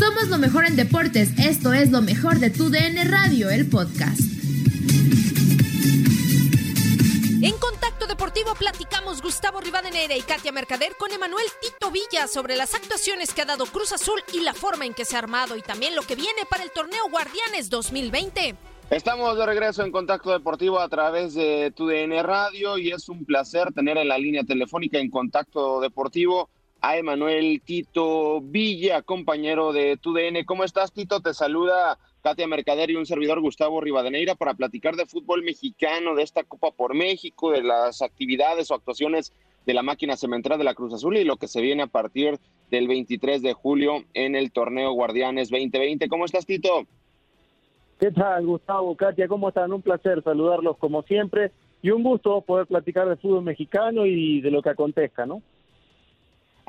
Somos lo mejor en deportes. Esto es lo mejor de tu DN Radio, el podcast. En Contacto Deportivo platicamos Gustavo Rivadeneira y Katia Mercader con Emanuel Tito Villa sobre las actuaciones que ha dado Cruz Azul y la forma en que se ha armado y también lo que viene para el torneo Guardianes 2020. Estamos de regreso en Contacto Deportivo a través de tu DN Radio y es un placer tener en la línea telefónica en Contacto Deportivo a Emanuel Tito Villa, compañero de TUDN. ¿Cómo estás, Tito? Te saluda Katia Mercader y un servidor Gustavo Rivadeneira para platicar de fútbol mexicano, de esta Copa por México, de las actividades o actuaciones de la máquina cementera de la Cruz Azul y lo que se viene a partir del 23 de julio en el torneo Guardianes 2020. ¿Cómo estás, Tito? ¿Qué tal, Gustavo, Katia? ¿Cómo están? Un placer saludarlos como siempre y un gusto poder platicar de fútbol mexicano y de lo que acontezca, ¿no?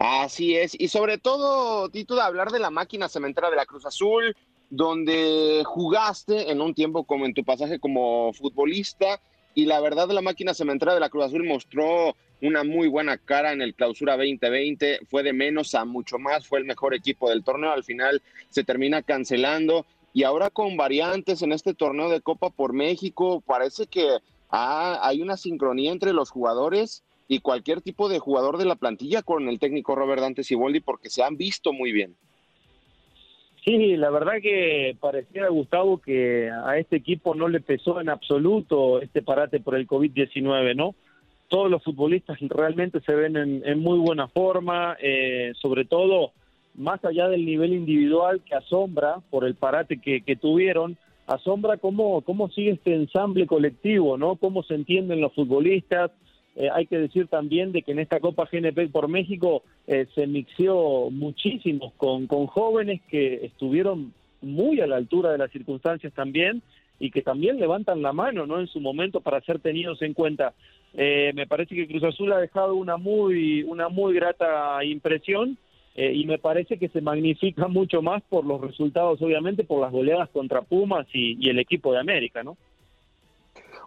Así es, y sobre todo, Tito, de hablar de la máquina cementera de la Cruz Azul, donde jugaste en un tiempo como en tu pasaje como futbolista, y la verdad la máquina cementera de la Cruz Azul mostró una muy buena cara en el clausura 2020, fue de menos a mucho más, fue el mejor equipo del torneo, al final se termina cancelando, y ahora con variantes en este torneo de Copa por México, parece que ah, hay una sincronía entre los jugadores y cualquier tipo de jugador de la plantilla con el técnico Robert Dante Siboldi porque se han visto muy bien. Sí, la verdad que parecía, Gustavo, que a este equipo no le pesó en absoluto este parate por el COVID-19, ¿no? Todos los futbolistas realmente se ven en, muy buena forma, eh, sobre todo más allá del nivel individual que asombra por el parate que, que tuvieron, asombra cómo, cómo sigue este ensamble colectivo, ¿no? Cómo se entienden los futbolistas, eh, hay que decir también de que en esta Copa GNP por México eh, se mixió muchísimo con, con jóvenes que estuvieron muy a la altura de las circunstancias también y que también levantan la mano no en su momento para ser tenidos en cuenta. Eh, me parece que Cruz Azul ha dejado una muy, una muy grata impresión y me parece que se magnifica mucho más por los resultados, obviamente, por las goleadas contra Pumas y, y el equipo de América, ¿no?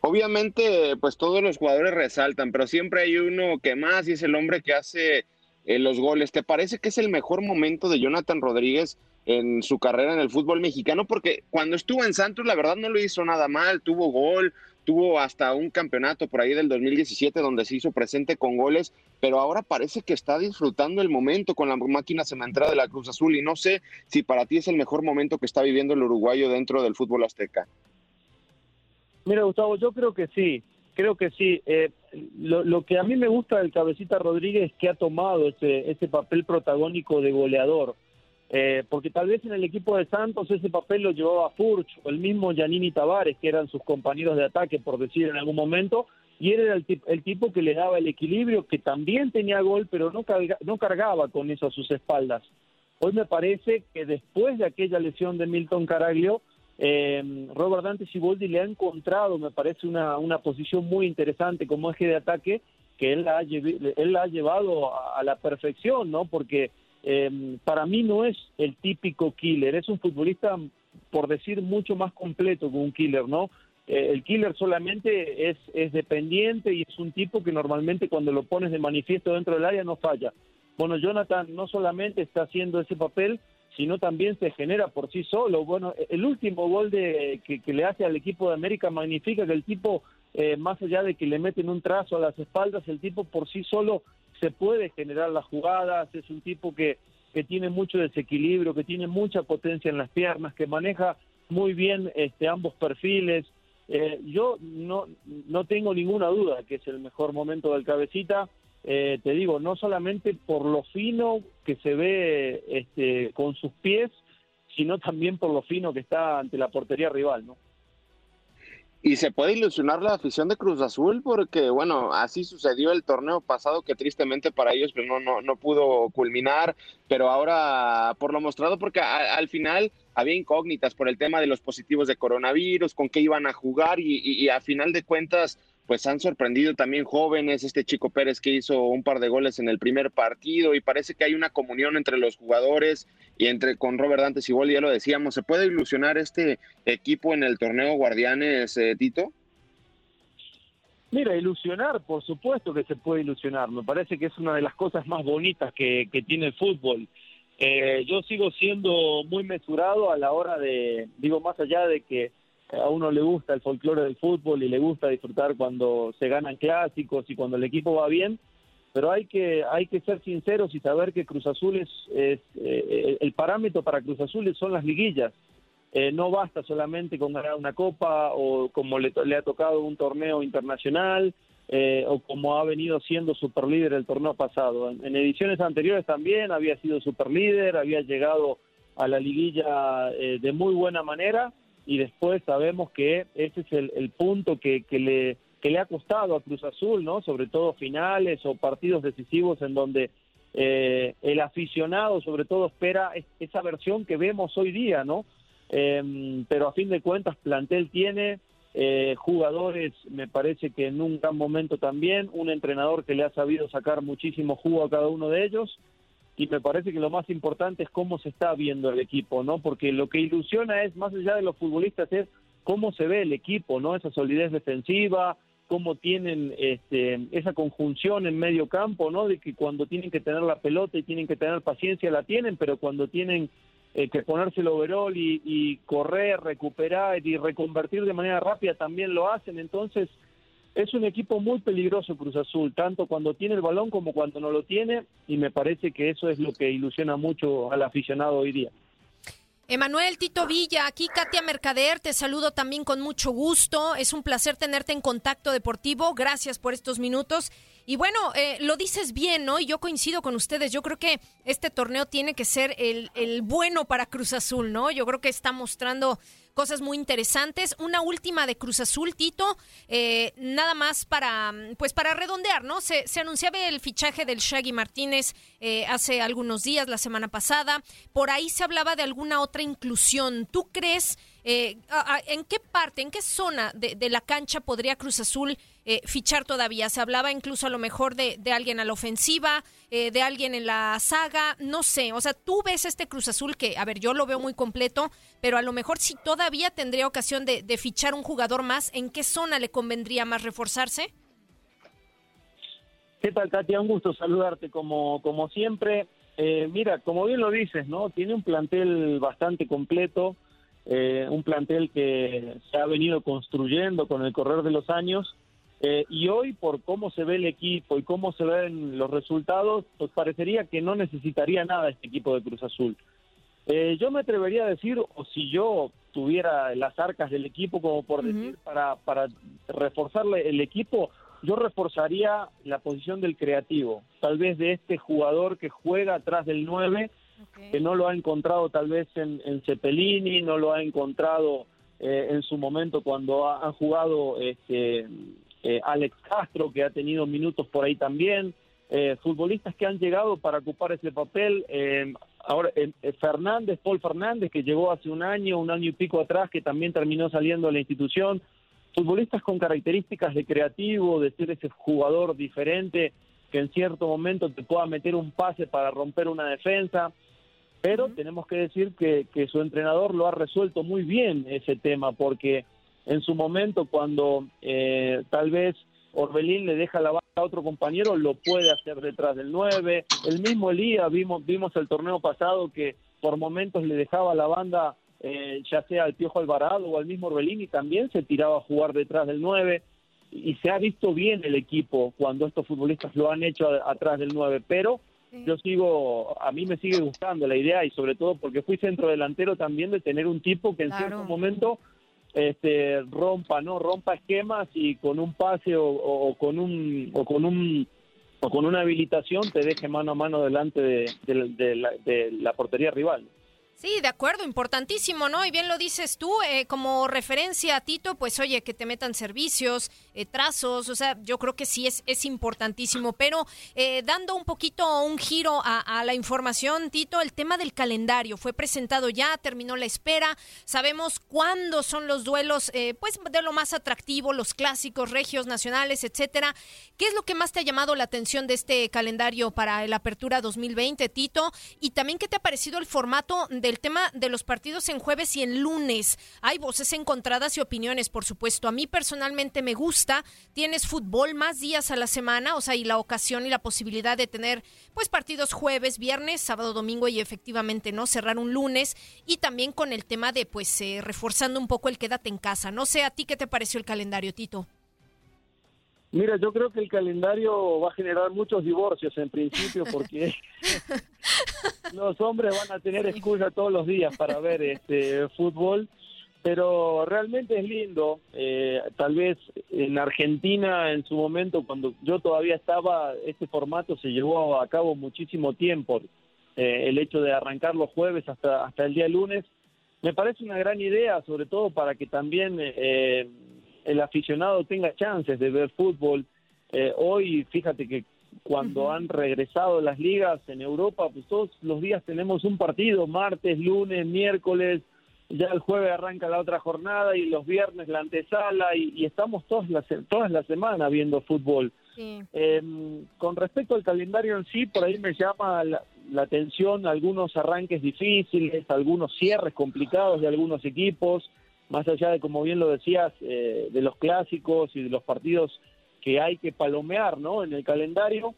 Obviamente, pues todos los jugadores resaltan, pero siempre hay uno que más y es el hombre que hace eh, los goles. ¿Te parece que es el mejor momento de Jonathan Rodríguez en su carrera en el fútbol mexicano? Porque cuando estuvo en Santos, la verdad no lo hizo nada mal, tuvo gol, tuvo hasta un campeonato por ahí del 2017 donde se hizo presente con goles, pero ahora parece que está disfrutando el momento con la máquina cementera de la Cruz Azul y no sé si para ti es el mejor momento que está viviendo el uruguayo dentro del fútbol azteca. Mira, Gustavo, yo creo que sí, creo que sí. Eh, lo, que a mí me gusta del Cabecita Rodríguez es que ha tomado ese, ese papel protagónico de goleador. Eh, porque tal vez en el equipo de Santos ese papel lo llevaba Furch o el mismo Yanini Tavares, que eran sus compañeros de ataque, por decir en algún momento, y era el, el tipo que le daba el equilibrio, que también tenía gol, pero no, no cargaba con eso a sus espaldas. Hoy me parece que después de aquella lesión de Milton Caraglio, eh, Robert Dante Siboldi le ha encontrado, me parece, una, una posición muy interesante como eje de ataque que él la ha, él ha llevado a, la perfección, ¿no? Porque eh, para mí no es el típico killer, es un futbolista, por decir, mucho más completo que un killer, ¿no? Eh, el killer solamente es, es dependiente y es un tipo que normalmente cuando lo pones de manifiesto dentro del área no falla. Bueno, Jonathan no solamente está haciendo ese papel, sino también se genera por sí solo. Bueno, el último gol de, que, le hace al equipo de América magnifica que el tipo, eh, más allá de que le meten un trazo a las espaldas, el tipo por sí solo se puede generar las jugadas, es un tipo que, que tiene mucho desequilibrio, que tiene mucha potencia en las piernas, que maneja muy bien este, ambos perfiles. Eh, yo no, no tengo ninguna duda que es el mejor momento del cabecita eh, te digo, no solamente por lo fino que se ve este, con sus pies, sino también por lo fino que está ante la portería rival, ¿no? Y se puede ilusionar la afición de Cruz Azul porque, bueno, así sucedió el torneo pasado que tristemente para ellos pues, no, no, no pudo culminar, pero ahora por lo mostrado, porque al final había incógnitas por el tema de los positivos de coronavirus, con qué iban a jugar y, y a final de cuentas pues han sorprendido también jóvenes, este Chico Pérez que hizo un par de goles en el primer partido y parece que hay una comunión entre los jugadores y entre con Robert Dantes y ya lo decíamos, ¿se puede ilusionar este equipo en el torneo Guardianes, eh, Tito? Mira, ilusionar, por supuesto que se puede ilusionar, me parece que es una de las cosas más bonitas que, tiene el fútbol. Eh, yo sigo siendo muy mesurado a la hora de, digo, más allá de que a uno le gusta el folclore del fútbol y le gusta disfrutar cuando se ganan clásicos y cuando el equipo va bien, pero hay que hay que ser sinceros y saber que Cruz Azul es, eh, el parámetro para Cruz Azul son las liguillas. Eh, no basta solamente con ganar una copa o como le, le ha tocado un torneo internacional eh, o como ha venido siendo superlíder el torneo pasado. En, ediciones anteriores también había sido superlíder, había llegado a la liguilla de muy buena manera y después sabemos que ese es el, punto que, que, le, que le ha costado a Cruz Azul, ¿no? Sobre todo finales o partidos decisivos en donde eh, el aficionado sobre todo espera esa versión que vemos hoy día, ¿no? Em, pero a fin de cuentas plantel tiene eh, jugadores, me parece que en un gran momento también, un entrenador que le ha sabido sacar muchísimo jugo a cada uno de ellos y me parece que lo más importante es cómo se está viendo el equipo, ¿no? Porque lo que ilusiona es, más allá de los futbolistas, es cómo se ve el equipo, ¿no? Esa solidez defensiva, cómo tienen este, esa conjunción en medio campo, ¿no? De que cuando tienen que tener la pelota y tienen que tener paciencia la tienen, pero cuando tienen eh, que ponerse el overall y, y correr, recuperar y reconvertir de manera rápida también lo hacen. Entonces, es un equipo muy peligroso Cruz Azul, tanto cuando tiene el balón como cuando no lo tiene, y me parece que eso es lo que ilusiona mucho al aficionado hoy día. Emanuel Tito Villa, aquí Katia Mercader, te saludo también con mucho gusto. Es un placer tenerte en contacto deportivo. Gracias por estos minutos. Y bueno, eh, lo dices bien, ¿no? Y yo coincido con ustedes. Yo creo que este torneo tiene que ser el, el bueno para Cruz Azul, ¿no? Yo creo que está mostrando cosas muy interesantes. Una última de Cruz Azul, Tito, eh, nada más para, pues para redondear, ¿no? Se, se anunciaba el fichaje del Shaggy Martínez eh, hace algunos días, la semana pasada. Por ahí se hablaba de alguna otra inclusión. ¿Tú crees? Eh, ¿En qué parte, en qué zona de, de la cancha podría Cruz Azul eh, fichar todavía. Se hablaba incluso a lo mejor de, de alguien a la ofensiva, eh, de alguien en la saga, no sé. O sea, tú ves este Cruz Azul que, a ver, yo lo veo muy completo, pero a lo mejor si todavía tendría ocasión de, de fichar un jugador más, ¿en qué zona le convendría más reforzarse? ¿Qué tal, Katia? Un gusto saludarte como, como siempre. Eh, mira, como bien lo dices, ¿no? Tiene un plantel bastante completo, un plantel que se ha venido construyendo con el correr de los años eh, y hoy, por cómo se ve el equipo y cómo se ven los resultados, pues parecería que no necesitaría nada este equipo de Cruz Azul. Eh, yo me atrevería a decir, o si yo tuviera las arcas del equipo, como por decir, para, para reforzarle el equipo, yo reforzaría la posición del creativo, tal vez de este jugador que juega atrás del 9, que no lo ha encontrado tal vez en, en Cepelini, no lo ha encontrado eh, en su momento cuando han jugado este, eh, Alex Castro, que ha tenido minutos por ahí también, eh, futbolistas que han llegado para ocupar ese papel. Eh, ahora Fernández, Paul Fernández, que llegó hace un año, un año y pico atrás, que también terminó saliendo de la institución. Futbolistas con características de creativo, de ser ese jugador diferente, que en cierto momento te pueda meter un pase para romper una defensa. Pero tenemos que decir que, que su entrenador lo ha resuelto muy bien ese tema, porque en su momento cuando eh, tal vez Orbelín le deja la banda a otro compañero, lo puede hacer detrás del 9. El mismo Elías, vimos, vimos el torneo pasado que por momentos le dejaba la banda eh, ya sea al Piojo Alvarado o al mismo Orbelín y también se tiraba a jugar detrás del 9. Y se ha visto bien el equipo cuando estos futbolistas lo han hecho atrás del 9, pero yo sigo, a mí me sigue gustando la idea y sobre todo porque fui centro delantero también de tener un tipo que en cierto momento este, rompa, ¿no? Rompa esquemas y con un pase o, con un o con un o con una habilitación te deje mano a mano delante de la portería rival. Sí, de acuerdo, importantísimo, ¿no? Y bien lo dices tú, eh, como referencia a Tito, pues oye, que te metan servicios, eh, trazos, o sea, yo creo que sí es, es importantísimo, pero eh, dando un poquito un giro a, la información, Tito, el tema del calendario fue presentado ya, terminó la espera, sabemos cuándo son los duelos, pues de lo más atractivo, los clásicos, regios, nacionales, etcétera. ¿Qué es lo que más te ha llamado la atención de este calendario para la apertura 2020, Tito? Y también, ¿qué te ha parecido el formato del tema de los partidos en jueves y en lunes. Hay voces encontradas y opiniones, por supuesto. A mí personalmente me gusta. Tienes fútbol más días a la semana, o sea, y la ocasión y la posibilidad de tener pues partidos jueves, viernes, sábado, domingo y efectivamente no cerrar un lunes y también con el tema de pues eh, reforzando un poco el quédate en casa. No sé a ti qué te pareció el calendario, Tito. Mira, yo creo que el calendario va a generar muchos divorcios en principio porque los hombres van a tener excusa todos los días para ver este fútbol, pero realmente es lindo. Eh, tal vez en Argentina en su momento, cuando yo todavía estaba, este formato se llevó a cabo muchísimo tiempo. Eh, el hecho de arrancar los jueves hasta, hasta el día lunes, me parece una gran idea, sobre todo para que también... Eh, el aficionado tenga chances de ver fútbol. Eh, hoy, fíjate que cuando han regresado las ligas en Europa, pues todos los días tenemos un partido, martes, lunes, miércoles, ya el jueves arranca la otra jornada y los viernes la antesala y, estamos todas las, todas la semana viendo fútbol. Em, con respecto al calendario en sí, por ahí me llama la, la, atención algunos arranques difíciles, algunos cierres complicados de algunos equipos más allá de, como bien lo decías, eh, de los clásicos y de los partidos que hay que palomear ¿no? en el calendario,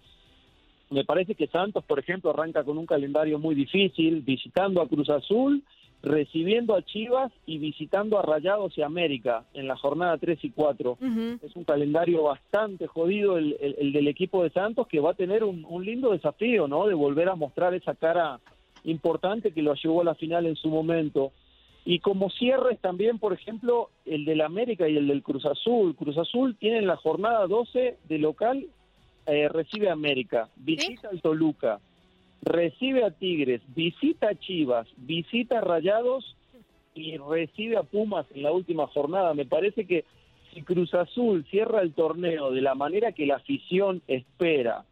me parece que Santos, por ejemplo, arranca con un calendario muy difícil, visitando a Cruz Azul, recibiendo a Chivas y visitando a Rayados y América en la jornada 3 y 4. Es un calendario bastante jodido el, del equipo de Santos que va a tener un, un, lindo desafío, ¿no? De volver a mostrar esa cara importante que lo llevó a la final en su momento. Y como cierres también, por ejemplo, el del América y el del Cruz Azul. Cruz Azul tiene en la jornada 12 de local, eh, recibe a América, visita al Toluca, recibe a Tigres, visita a Chivas, visita a Rayados y recibe a Pumas en la última jornada. Me parece que si Cruz Azul cierra el torneo de la manera que la afición espera,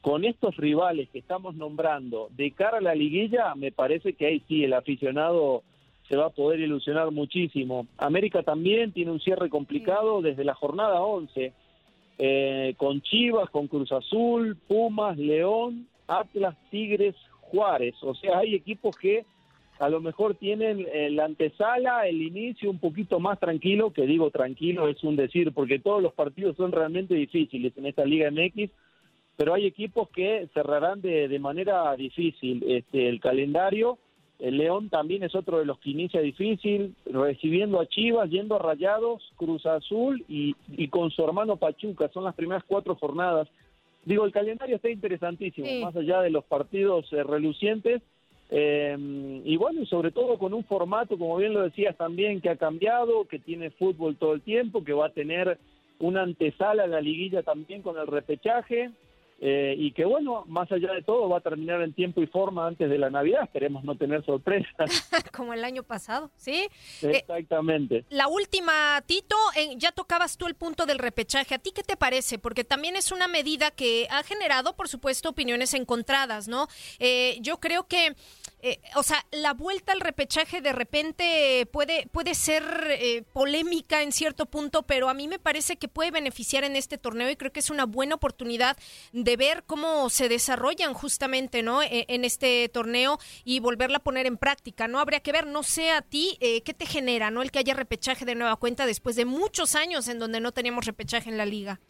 con estos rivales que estamos nombrando de cara a la liguilla, me parece que ahí sí el aficionado se va a poder ilusionar muchísimo. América también tiene un cierre complicado desde la jornada 11, eh, con Chivas, con Cruz Azul, Pumas, León, Atlas, Tigres, Juárez. O sea, hay equipos que a lo mejor tienen eh, la antesala, el inicio un poquito más tranquilo, que digo tranquilo es un decir, porque todos los partidos son realmente difíciles en esta Liga MX, pero hay equipos que cerrarán de, de manera difícil este, el calendario el León también es otro de los que inicia difícil, recibiendo a Chivas, yendo a Rayados, Cruz Azul y, con su hermano Pachuca. Son las primeras cuatro jornadas. Digo, el calendario está interesantísimo, más allá de los partidos eh, relucientes. Eh, y bueno, y sobre todo con un formato, como bien lo decías también, que ha cambiado, que tiene fútbol todo el tiempo, que va a tener una antesala a la liguilla también con el repechaje, eh, y que bueno, más allá de todo va a terminar en tiempo y forma antes de la Navidad, esperemos no tener sorpresas. Como el año pasado, ¿sí? Exactamente. la última, Tito, ya tocabas tú el punto del repechaje, ¿a ti qué te parece? Porque también es una medida que ha generado, por supuesto, opiniones encontradas, ¿no? yo creo que eh, o sea, la vuelta al repechaje de repente puede, puede ser eh, polémica en cierto punto, pero a mí me parece que puede beneficiar en este torneo y creo que es una buena oportunidad de ver cómo se desarrollan justamente, ¿no? E, en, este torneo y volverla a poner en práctica, ¿no? Habría que ver, no sé a ti, eh, ¿qué te genera, ¿no? El que haya repechaje de nueva cuenta después de muchos años en donde no teníamos repechaje en la liga.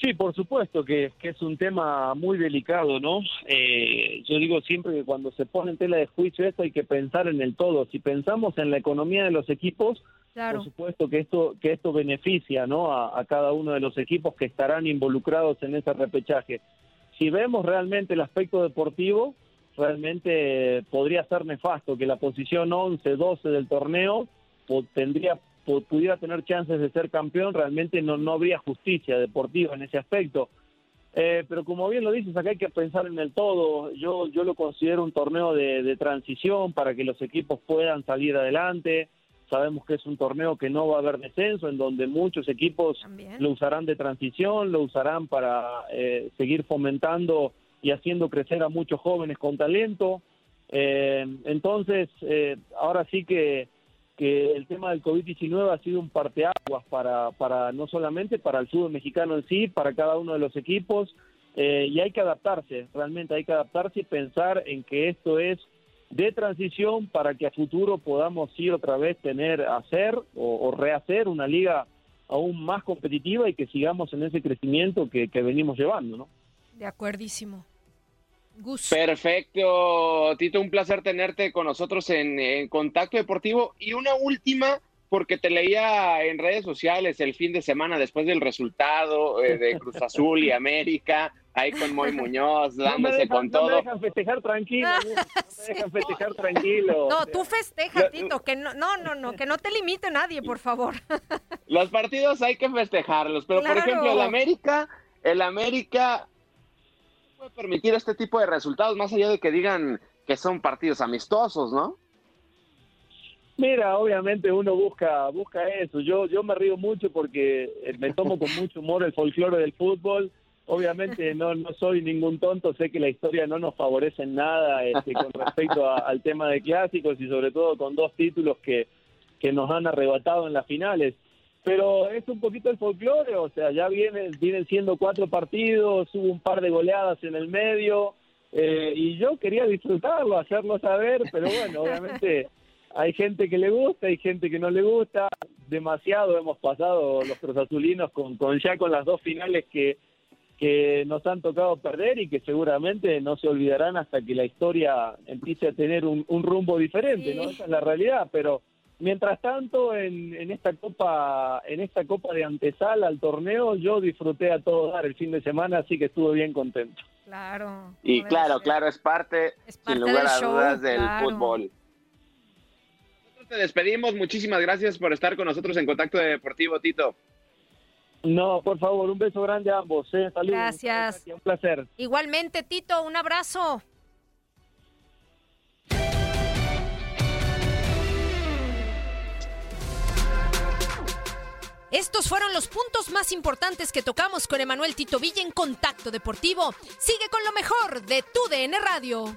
Sí, por supuesto que, es un tema muy delicado, ¿no? Eh, yo digo siempre que cuando se pone en tela de juicio esto hay que pensar en el todo. Si pensamos en la economía de los equipos, por supuesto que esto que esto beneficia, ¿no? A, cada uno de los equipos que estarán involucrados en ese repechaje. Si vemos realmente el aspecto deportivo, realmente podría ser nefasto que la posición 11, 12 del torneo tendría pudiera tener chances de ser campeón, realmente no, no habría justicia deportiva en ese aspecto. Eh, pero como bien lo dices, acá hay que pensar en el todo. Yo, yo lo considero un torneo de, transición para que los equipos puedan salir adelante. Sabemos que es un torneo que no va a haber descenso, en donde muchos equipos lo usarán de transición, lo usarán para eh, seguir fomentando y haciendo crecer a muchos jóvenes con talento. Eh, entonces, ahora sí que que el tema del COVID-19 ha sido un parteaguas para, para no solamente para el fútbol mexicano en sí, para cada uno de los equipos, eh, y hay que adaptarse, realmente hay que adaptarse y pensar en que esto es de transición para que a futuro podamos ir otra vez tener, hacer o, rehacer una liga aún más competitiva y que sigamos en ese crecimiento que, que venimos llevando, ¿no? De acuerdísimo. Perfecto, Tito, un placer tenerte con nosotros en, Contacto Deportivo. Y una última, porque te leía en redes sociales el fin de semana después del resultado eh, de Cruz Azul y América, ahí con Moy Muñoz, dándose con todo. No me dejan festejar tranquilo, no me dejan festejar tranquilo. No, tú festeja, Tito, que no, no, no, no, que no te limite nadie, por favor. Los partidos hay que festejarlos, pero por ejemplo, el América, el América permitir este tipo de resultados, más allá de que digan que son partidos amistosos, ¿no? Mira, obviamente uno busca busca eso. Yo yo me río mucho porque me tomo con mucho humor el folclore del fútbol. Obviamente no no soy ningún tonto, sé que la historia no nos favorece en nada este, con respecto al tema de clásicos y sobre todo con dos títulos que, que nos han arrebatado en las finales pero es un poquito el folclore, o sea, ya vienen, vienen siendo cuatro partidos, hubo un par de goleadas en el medio, eh, y yo quería disfrutarlo, hacerlo saber, pero bueno, obviamente hay gente que le gusta, hay gente que no le gusta, demasiado hemos pasado los crosazulinos con, con ya con las dos finales que, que nos han tocado perder y que seguramente no se olvidarán hasta que la historia empiece a tener un, un rumbo diferente, ¿no? Esa es la realidad, pero Mientras tanto, en, esta copa, en esta copa de antesala al torneo, yo disfruté a todo dar el fin de semana, así que estuve bien contento. Claro. Y claro, claro, es parte, sin lugar a dudas, del fútbol. Nosotros te despedimos. Muchísimas gracias por estar con nosotros en Contacto Deportivo, Tito. No, por favor, un beso grande a ambos. ¿eh? Saludos. Gracias. Un placer. Igualmente, Tito, un abrazo. Estos fueron los puntos más importantes que tocamos con Emanuel Tito Villa en Contacto Deportivo. Sigue con lo mejor de tu DN Radio.